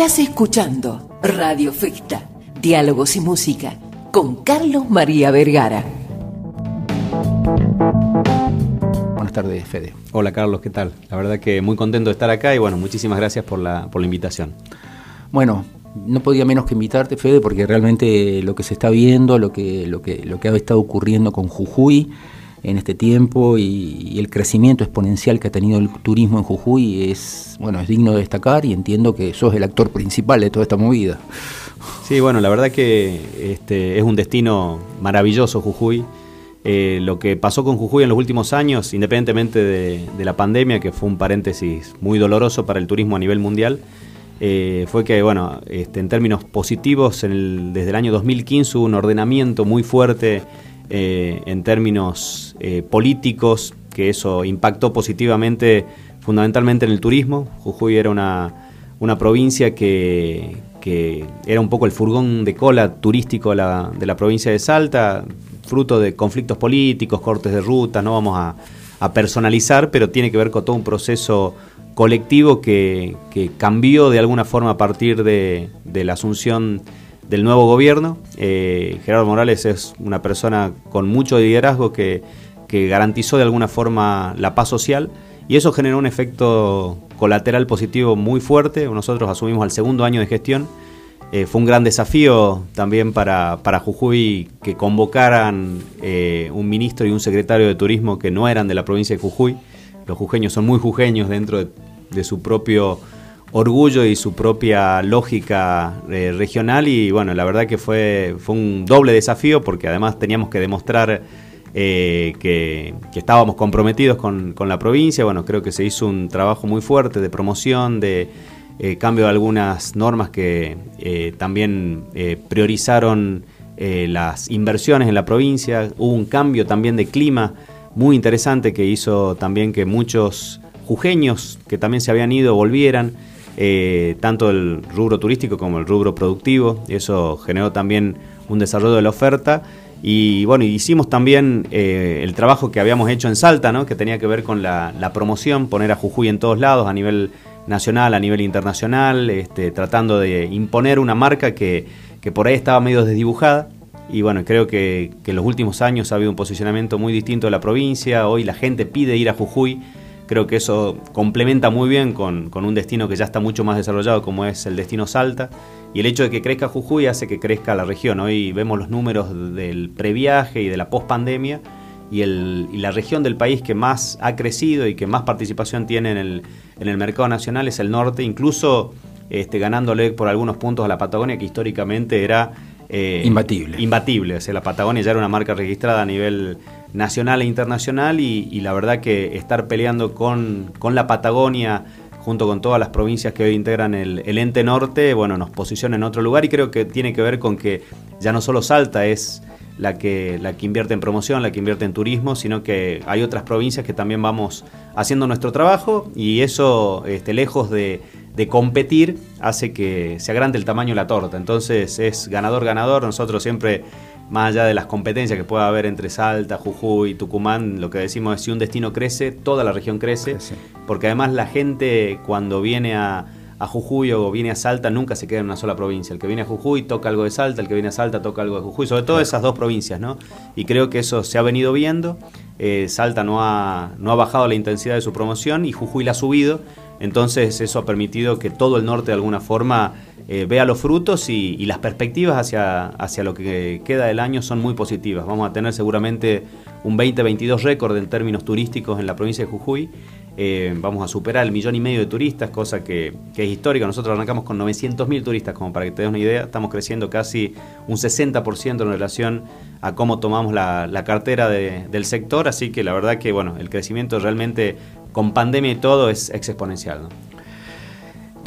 Estás escuchando Radio Festa, Diálogos y Música, con Carlos María Vergara. Buenas tardes, Fede. Hola Carlos, ¿qué tal? La verdad que muy contento de estar acá y bueno, muchísimas gracias por la, por la invitación. Bueno, no podía menos que invitarte, Fede, porque realmente lo que se está viendo, lo que, lo que, lo que ha estado ocurriendo con Jujuy en este tiempo y, el crecimiento exponencial que ha tenido el turismo en Jujuy es, bueno, es digno de destacar y entiendo que sos el actor principal de toda esta movida. Sí, bueno, la verdad que este, es un destino maravilloso Jujuy. Eh, lo que pasó con Jujuy en los últimos años, independientemente de, la pandemia, que fue un paréntesis muy doloroso para el turismo a nivel mundial, eh, fue que, bueno, este, en términos positivos, desde el año 2015 hubo un ordenamiento muy fuerte eh, en términos eh, políticos, que eso impactó positivamente fundamentalmente en el turismo. Jujuy era una, una provincia que, que, era un poco el furgón de cola turístico de la, de la provincia de Salta, fruto de conflictos políticos, cortes de ruta, no vamos a, a personalizar, pero tiene que ver con todo un proceso colectivo que, cambió de alguna forma a partir de, la asunción del nuevo gobierno. Eh, Gerardo Morales es una persona con mucho liderazgo que, garantizó de alguna forma la paz social y eso generó un efecto colateral positivo muy fuerte. Nosotros asumimos al segundo año de gestión. Eh, fue un gran desafío también para, para Jujuy que convocaran eh, un ministro y un secretario de turismo que no eran de la provincia de Jujuy. Los jujeños son muy jujeños dentro de de su propio orgullo y su propia lógica eh, regional. Y bueno, la verdad que fue, fue un doble desafío porque además teníamos que demostrar eh, que, estábamos comprometidos con, la provincia, bueno, creo que se hizo un trabajo muy fuerte de promoción, de eh, cambio de algunas normas que también priorizaron las inversiones en la provincia, hubo un cambio también de clima muy interesante que hizo también que muchos jujeños que también se habían ido volvieran, eh, tanto el rubro turístico como el rubro productivo. Eso generó también un desarrollo de la oferta. Y bueno, hicimos también eh, el trabajo que habíamos hecho en Salta, ¿no? que tenía que ver con la, promoción, poner a Jujuy en todos lados, a nivel nacional, a nivel internacional, este, tratando de imponer una marca que, que, por ahí estaba medio desdibujada. Y bueno, creo que, que en los últimos años ha habido un posicionamiento muy distinto de la provincia. Hoy la gente pide ir a Jujuy Creo que eso complementa muy bien con, un destino que ya está mucho más desarrollado como es el destino Salta. Y el hecho de que crezca Jujuy hace que crezca la región. Hoy vemos los números del previaje y de la pospandemia y, y la región del país que más ha crecido y que más participación tiene en el, en el mercado nacional es el norte, incluso este, ganándole por algunos puntos a la Patagonia que históricamente era eh, imbatible. Imbatible, o sea, la Patagonia ya era una marca registrada a nivel nacional e internacional y, la verdad que estar peleando con, la Patagonia junto con todas las provincias que hoy integran el, ente norte, bueno, nos posiciona en otro lugar y creo que tiene que ver con que ya no solo Salta es la que, la que invierte en promoción, la que invierte en turismo, sino que hay otras provincias que también vamos haciendo nuestro trabajo y eso, este, lejos de, de competir, hace que se agrande el tamaño de la torta. Entonces es ganador-ganador, nosotros siempre más allá de las competencias que pueda haber entre Salta, Jujuy, Tucumán, lo que decimos es si un destino crece, toda la región crece, porque además la gente cuando viene a, Jujuy o viene a Salta nunca se queda en una sola provincia. El que viene a Jujuy toca algo de Salta, el que viene a Salta toca algo de Jujuy, sobre todo esas dos provincias, ¿no? Y creo que eso se ha venido viendo. Eh, Salta no ha, no ha bajado la intensidad de su promoción y Jujuy la ha subido. Entonces eso ha permitido que todo el norte de alguna forma eh, vea los frutos y, las perspectivas hacia, hacia lo que queda del año son muy positivas. Vamos a tener seguramente un 2022 récord en términos turísticos en la provincia de Jujuy. Eh, vamos a superar el millón y medio de turistas, cosa que, es histórica. Nosotros arrancamos con 900.000 turistas, como para que te des una idea. Estamos creciendo casi un 60% en relación a cómo tomamos la, cartera del sector. Así que la verdad que bueno, el crecimiento realmente con pandemia y todo es exponencial.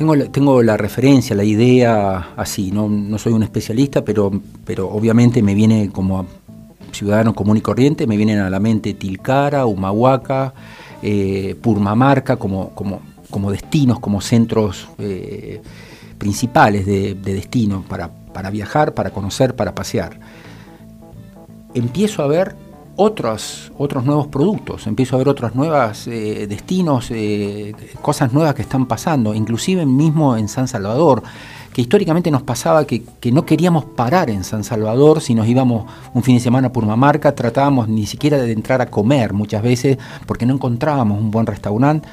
Tengo, tengo la referencia, la idea así, no, no soy un especialista, pero, pero obviamente me viene como ciudadano común y corriente, me vienen a la mente Tilcara, Humahuaca, eh, Purmamarca como, como, como destinos, como centros eh, principales de, destino para, para viajar, para conocer, para pasear. Empiezo a ver otros, otros nuevos productos, empiezo a ver otros nuevos eh, destinos, eh, cosas nuevas que están pasando, inclusive mismo en San Salvador, que históricamente nos pasaba que, no queríamos parar en San Salvador si nos íbamos un fin de semana por una marca, tratábamos ni siquiera de entrar a comer muchas veces porque no encontrábamos un buen restaurante.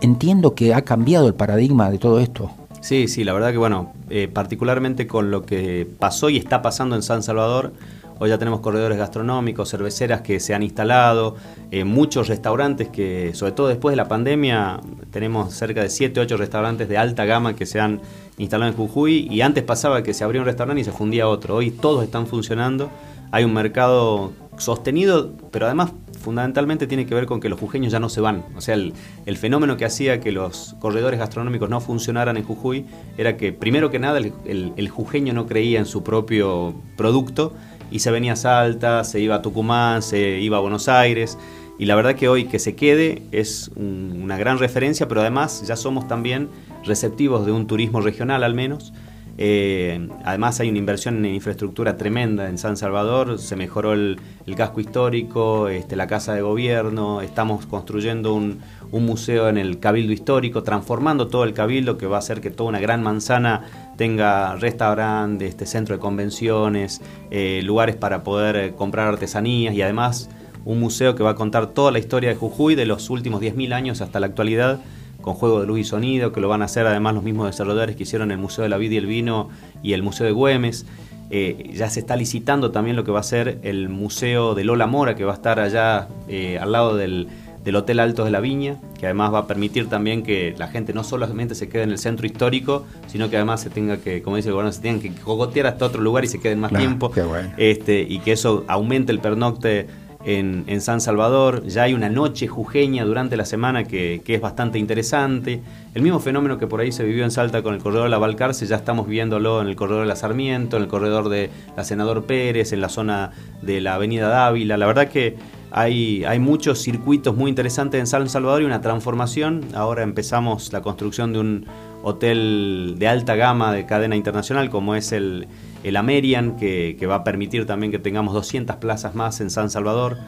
Entiendo que ha cambiado el paradigma de todo esto. Sí, sí, la verdad que bueno, eh, particularmente con lo que pasó y está pasando en San Salvador, Hoy ya tenemos corredores gastronómicos, cerveceras que se han instalado, eh, muchos restaurantes que, sobre todo después de la pandemia, tenemos cerca de 7, 8 restaurantes de alta gama que se han instalado en Jujuy y antes pasaba que se abría un restaurante y se fundía otro. Hoy todos están funcionando, hay un mercado sostenido, pero además fundamentalmente tiene que ver con que los jujeños ya no se van. O sea, el, fenómeno que hacía que los corredores gastronómicos no funcionaran en Jujuy era que, primero que nada, el, el jujeño no creía en su propio producto y se venía a Salta, se iba a Tucumán, se iba a Buenos Aires. Y la verdad que hoy que se quede es una gran referencia, pero además ya somos también receptivos de un turismo regional al menos. Eh, además hay una inversión en infraestructura tremenda en San Salvador, se mejoró el, casco histórico, este, la casa de gobierno, estamos construyendo un, museo en el cabildo histórico, transformando todo el cabildo que va a hacer que toda una gran manzana tenga restaurante, este, centro de convenciones, eh, lugares para poder eh, comprar artesanías y además un museo que va a contar toda la historia de Jujuy de los últimos 10.000 años hasta la actualidad con juego de luz y sonido, que lo van a hacer además los mismos desarrolladores que hicieron el Museo de la Vida y el Vino y el Museo de Güemes. Eh, ya se está licitando también lo que va a ser el Museo de Lola Mora, que va a estar allá eh, al lado del, Hotel Altos de la Viña, que además va a permitir también que la gente no solamente se quede en el centro histórico, sino que además se tenga que, como dice el gobierno, se tengan que cogotear hasta otro lugar y se queden más tiempo. este, y que eso aumente el pernocte en, San Salvador, ya hay una noche jujeña durante la semana que, es bastante interesante. El mismo fenómeno que por ahí se vivió en Salta con el corredor de la Balcarce, ya estamos viéndolo en el corredor de la Sarmiento, en el corredor de la Senador Pérez, en la zona de la Avenida Dávila. La verdad que hay, hay muchos circuitos muy interesantes en San Salvador y una transformación. Ahora empezamos la construcción de un hotel de alta gama de cadena internacional como es el el Amerian, que, va a permitir también que tengamos 200 plazas más en San Salvador.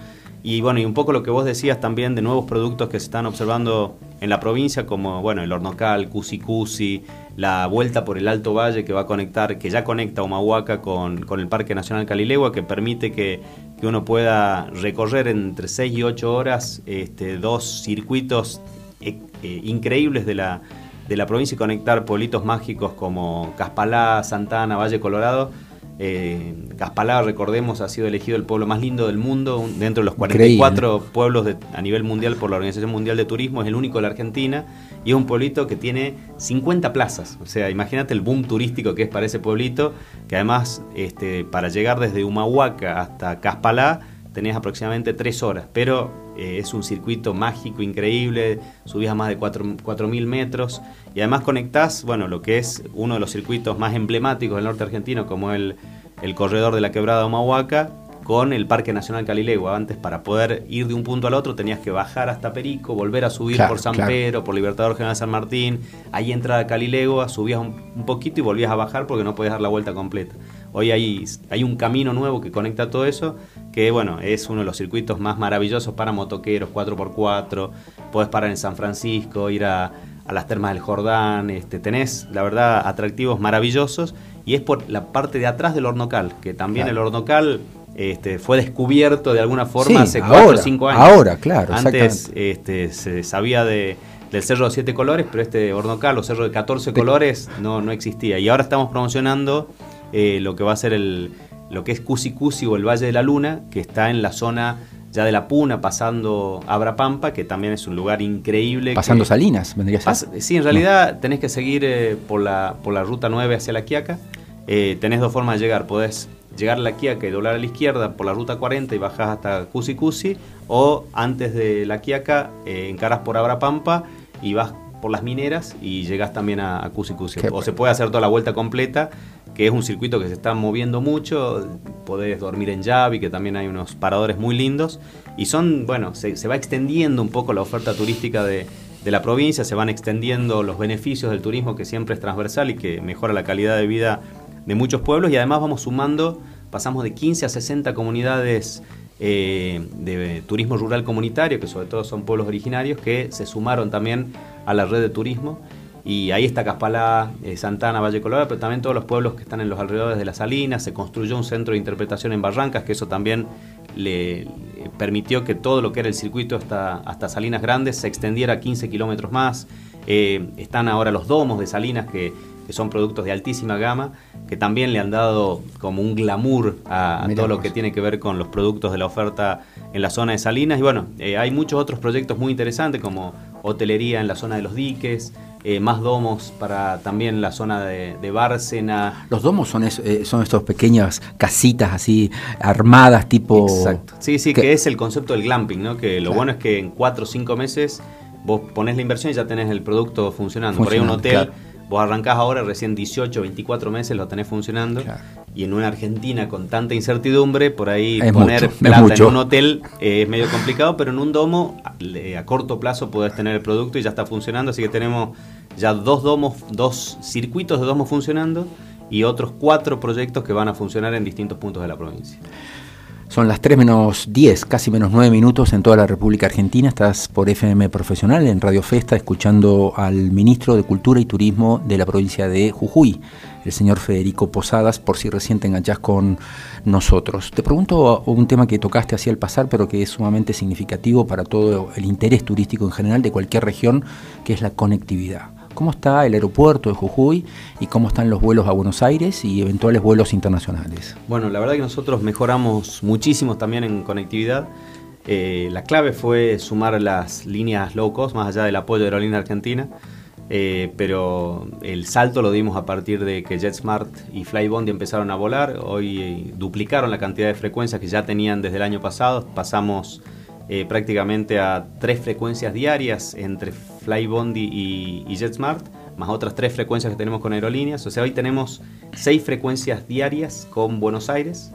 Y bueno, y un poco lo que vos decías también de nuevos productos que se están observando en la provincia, como bueno, el hornocal, Cusi Cusi, la vuelta por el Alto Valle que va a conectar, que ya conecta Humahuaca con, con el Parque Nacional Calilegua, que permite que, uno pueda recorrer entre 6 y 8 horas este, dos circuitos eh, eh, increíbles de la, de la provincia y conectar pueblitos mágicos como Caspalá, Santana, Valle Colorado. Eh, Caspalá, recordemos, ha sido elegido el pueblo más lindo del mundo, dentro de los 44 pueblos a nivel mundial por la Organización Mundial de Turismo, es el único de la Argentina y es un pueblito que tiene 50 plazas. O sea, imagínate el boom turístico que es para ese pueblito, que además este, para llegar desde Humahuaca hasta Caspalá tenés aproximadamente tres horas, pero eh, es un circuito mágico, increíble, subís a más de 4.000 metros y además conectás, bueno, lo que es uno de los circuitos más emblemáticos del norte argentino, como el, el corredor de la quebrada Humahuaca, con el Parque Nacional Calilegua. Antes, para poder ir de un punto al otro, tenías que bajar hasta Perico, volver a subir por San Pedro, por Libertador General San Martín, ahí entrar a Calilegua, subías un, un, poquito y volvías a bajar porque no podías dar la vuelta completa. Hoy hay, hay un camino nuevo que conecta todo eso, que bueno, es uno de los circuitos más maravillosos para motoqueros, 4x4, podés parar en San Francisco, ir a, las termas del Jordán, este, tenés, la verdad, atractivos maravillosos, y es por la parte de atrás del Hornocal, que también el Hornocal este, fue descubierto de alguna forma hace 4 o 5 años. Ahora, claro. Antes este, se sabía de, del cerro de 7 colores, pero este Hornocal o cerro de 14 colores no, no existía. Y ahora estamos promocionando eh, lo que va a ser el, lo que es Cusi Cusi o el Valle de la Luna, que está en la zona ya de la Puna, pasando Abrapampa, que también es un lugar increíble. Pasando Salinas, vendría a ser. sí, en realidad tenés que seguir eh, por, la, por la ruta 9 hacia la Quiaca. Eh, tenés dos formas de llegar. Podés llegar a la Quiaca y doblar a la izquierda por la ruta 40 y bajás hasta Cusi Cusi, o antes de la Quiaca encaras por Abrapampa y vas por las mineras y llegas también a, a Cusi Cusi. O se puede hacer toda la vuelta completa que es un circuito que se está moviendo mucho, podés dormir en Yavi, que también hay unos paradores muy lindos, y son, bueno, se, va extendiendo un poco la oferta turística de, la provincia, se van extendiendo los beneficios del turismo que siempre es transversal y que mejora la calidad de vida de muchos pueblos, y además vamos sumando, pasamos de 15 a 60 comunidades eh, de turismo rural comunitario, que sobre todo son pueblos originarios, que se sumaron también a la red de turismo. Y ahí está Caspalá, eh, Santana, Valle Colorado, pero también todos los pueblos que están en los alrededores de las salinas. Se construyó un centro de interpretación en Barrancas, que eso también le, permitió que todo lo que era el circuito hasta, hasta Salinas Grandes se extendiera 15 kilómetros más. Eh, están ahora los domos de Salinas que, son productos de altísima gama, que también le han dado como un glamour a, todo lo que tiene que ver con los productos de la oferta en la zona de Salinas. Y bueno, eh, hay muchos otros proyectos muy interesantes como hotelería en la zona de los diques, eh, más domos para también la zona de, Bárcena. Los domos son, son estas pequeñas casitas así armadas tipo... Exacto. Sí, sí, que, es el concepto del glamping, ¿no? Que lo bueno es que en cuatro o cinco meses vos pones la inversión y ya tenés el producto funcionando. Por ahí un hotel, vos arrancás ahora, recién 18, 24 meses lo tenés funcionando. Y en una Argentina con tanta incertidumbre, por ahí poner plata en un hotel eh, es medio complicado, pero en un domo a corto plazo podés tener el producto y ya está funcionando. Así que tenemos ya dos domos, dos circuitos de domos funcionando y otros cuatro proyectos que van a funcionar en distintos puntos de la provincia. Son las 3 menos 10, casi menos 9 minutos en toda la República Argentina. Estás por FM Profesional en Radio Festa escuchando al ministro de Cultura y Turismo de la provincia de Jujuy, el señor Federico Posadas, por si recién te enganchás con nosotros. Te pregunto un tema que tocaste así al pasar, pero que es sumamente significativo para todo el interés turístico en general de cualquier región, que es la conectividad cómo está el aeropuerto de Jujuy y cómo están los vuelos a Buenos Aires y eventuales vuelos internacionales. Bueno, la verdad que nosotros mejoramos muchísimo también en conectividad. Eh, la clave fue sumar las líneas low cost, más allá del apoyo de Aerolínea Argentina. Eh, pero el salto lo dimos a partir de que JetSmart y Flybondi empezaron a volar. Hoy eh, duplicaron la cantidad de frecuencias que ya tenían desde el año pasado. Pasamos eh, prácticamente a tres frecuencias diarias entre Flybondi y, y JetSmart, más otras tres frecuencias que tenemos con aerolíneas. O sea, hoy tenemos seis frecuencias diarias con Buenos Aires.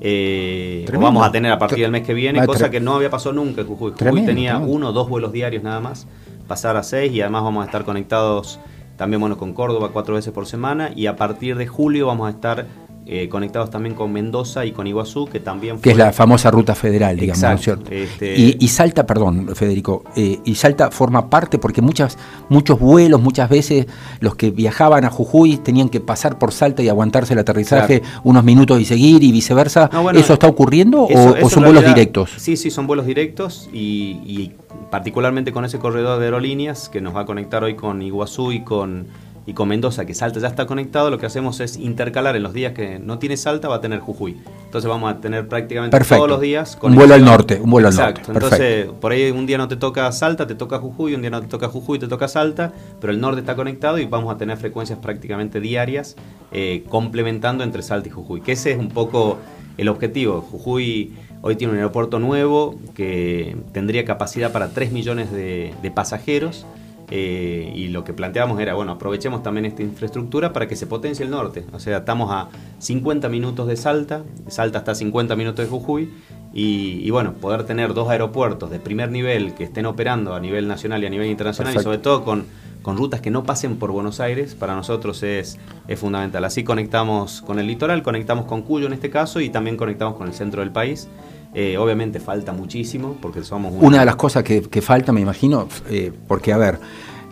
Eh, vamos a tener a partir del mes que viene, cosa que no había pasado nunca en Jujuy. Jujuy tenía uno o dos vuelos diarios nada más, pasar a seis y además vamos a estar conectados también bueno, con Córdoba cuatro veces por semana y a partir de julio vamos a estar eh, conectados también con Mendoza y con Iguazú, que también Que es la famosa ruta federal, digamos, ¿no es cierto? Este y, Salta, perdón, Federico, eh, y Salta forma parte, porque muchas, muchos vuelos, muchas veces los que viajaban a Jujuy tenían que pasar por Salta y aguantarse el aterrizaje unos minutos y seguir y viceversa. ¿Eso está ocurriendo o, son vuelos directos? Sí, sí, son vuelos directos y, y particularmente con ese corredor de aerolíneas que nos va a conectar hoy con Iguazú y con y con Mendoza, que Salta ya está conectado, lo que hacemos es intercalar en los días que no tiene Salta, va a tener Jujuy. Entonces vamos a tener prácticamente todos los días un vuelo al norte, un vuelo al Exacto. Entonces, por ahí un día no te toca Salta, te toca Jujuy, un día no te toca Jujuy, te toca Salta, pero el norte está conectado y vamos a tener frecuencias prácticamente diarias eh, complementando entre Salta y Jujuy, que ese es un poco el objetivo. Jujuy hoy tiene un aeropuerto nuevo que tendría capacidad para 3 millones de pasajeros eh, y lo que planteamos era, bueno, aprovechemos también esta infraestructura para que se potencie el norte. O sea, estamos a 50 minutos de Salta, Salta está a 50 minutos de Jujuy, y, bueno, poder tener dos aeropuertos de primer nivel que estén operando a nivel nacional y a nivel internacional, y sobre todo con, con, rutas que no pasen por Buenos Aires, para nosotros es, es fundamental. Así conectamos con el litoral, conectamos con Cuyo en este caso, y también conectamos con el centro del país. Eh, obviamente falta muchísimo porque somos... Una, de las cosas que, falta, me imagino, eh, porque a ver,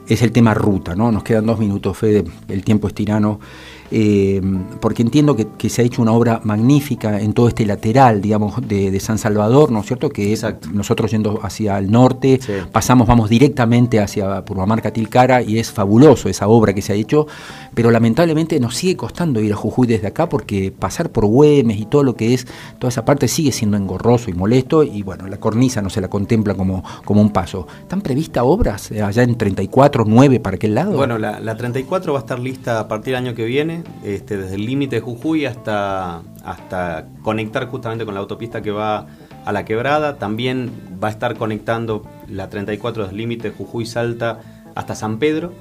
es el tema ruta, ¿no? Nos quedan dos minutos, Fede, el tiempo es tirano. Eh, porque entiendo que, se ha hecho una obra magnífica en todo este lateral, digamos, de, San Salvador, ¿no es cierto? Que nosotros yendo hacia el norte, pasamos, vamos directamente hacia Purmamarca Tilcara y es fabuloso esa obra que se ha hecho, pero lamentablemente nos sigue costando ir a Jujuy desde acá porque pasar por Güemes y todo lo que es, toda esa parte sigue siendo engorroso y molesto y bueno, la cornisa no se la contempla como, como un paso. ¿Están previstas obras allá en 34, 9 para aquel lado? Bueno, la, la 34 va a estar lista a partir del año que viene este, desde el límite de Jujuy hasta, hasta conectar justamente con la autopista que va a la quebrada. También va a estar conectando la 34 desde el límite Jujuy-Salta hasta San Pedro.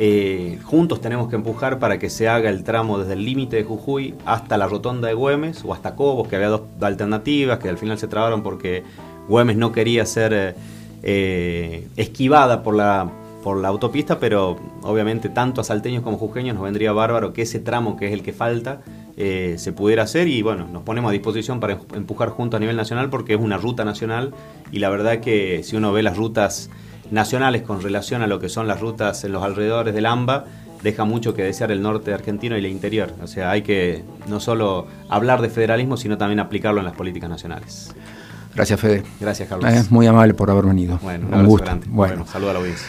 Eh, juntos tenemos que empujar para que se haga el tramo desde el límite de Jujuy hasta la rotonda de Güemes o hasta Cobos, que había dos alternativas que al final se trabaron porque Güemes no quería ser eh, esquivada por la, por la autopista, pero obviamente tanto a salteños como jujeños nos vendría bárbaro que ese tramo que es el que falta eh, se pudiera hacer y bueno, nos ponemos a disposición para empujar juntos a nivel nacional porque es una ruta nacional y la verdad que si uno ve las rutas nacionales con relación a lo que son las rutas en los alrededores del AMBA, deja mucho que desear el norte argentino y el interior. O sea, hay que no solo hablar de federalismo, sino también aplicarlo en las políticas nacionales. Gracias, Fede. Gracias, Carlos. Es muy amable por haber venido. Bueno, un, gusto. Grande. Bueno, saludos a la audiencia.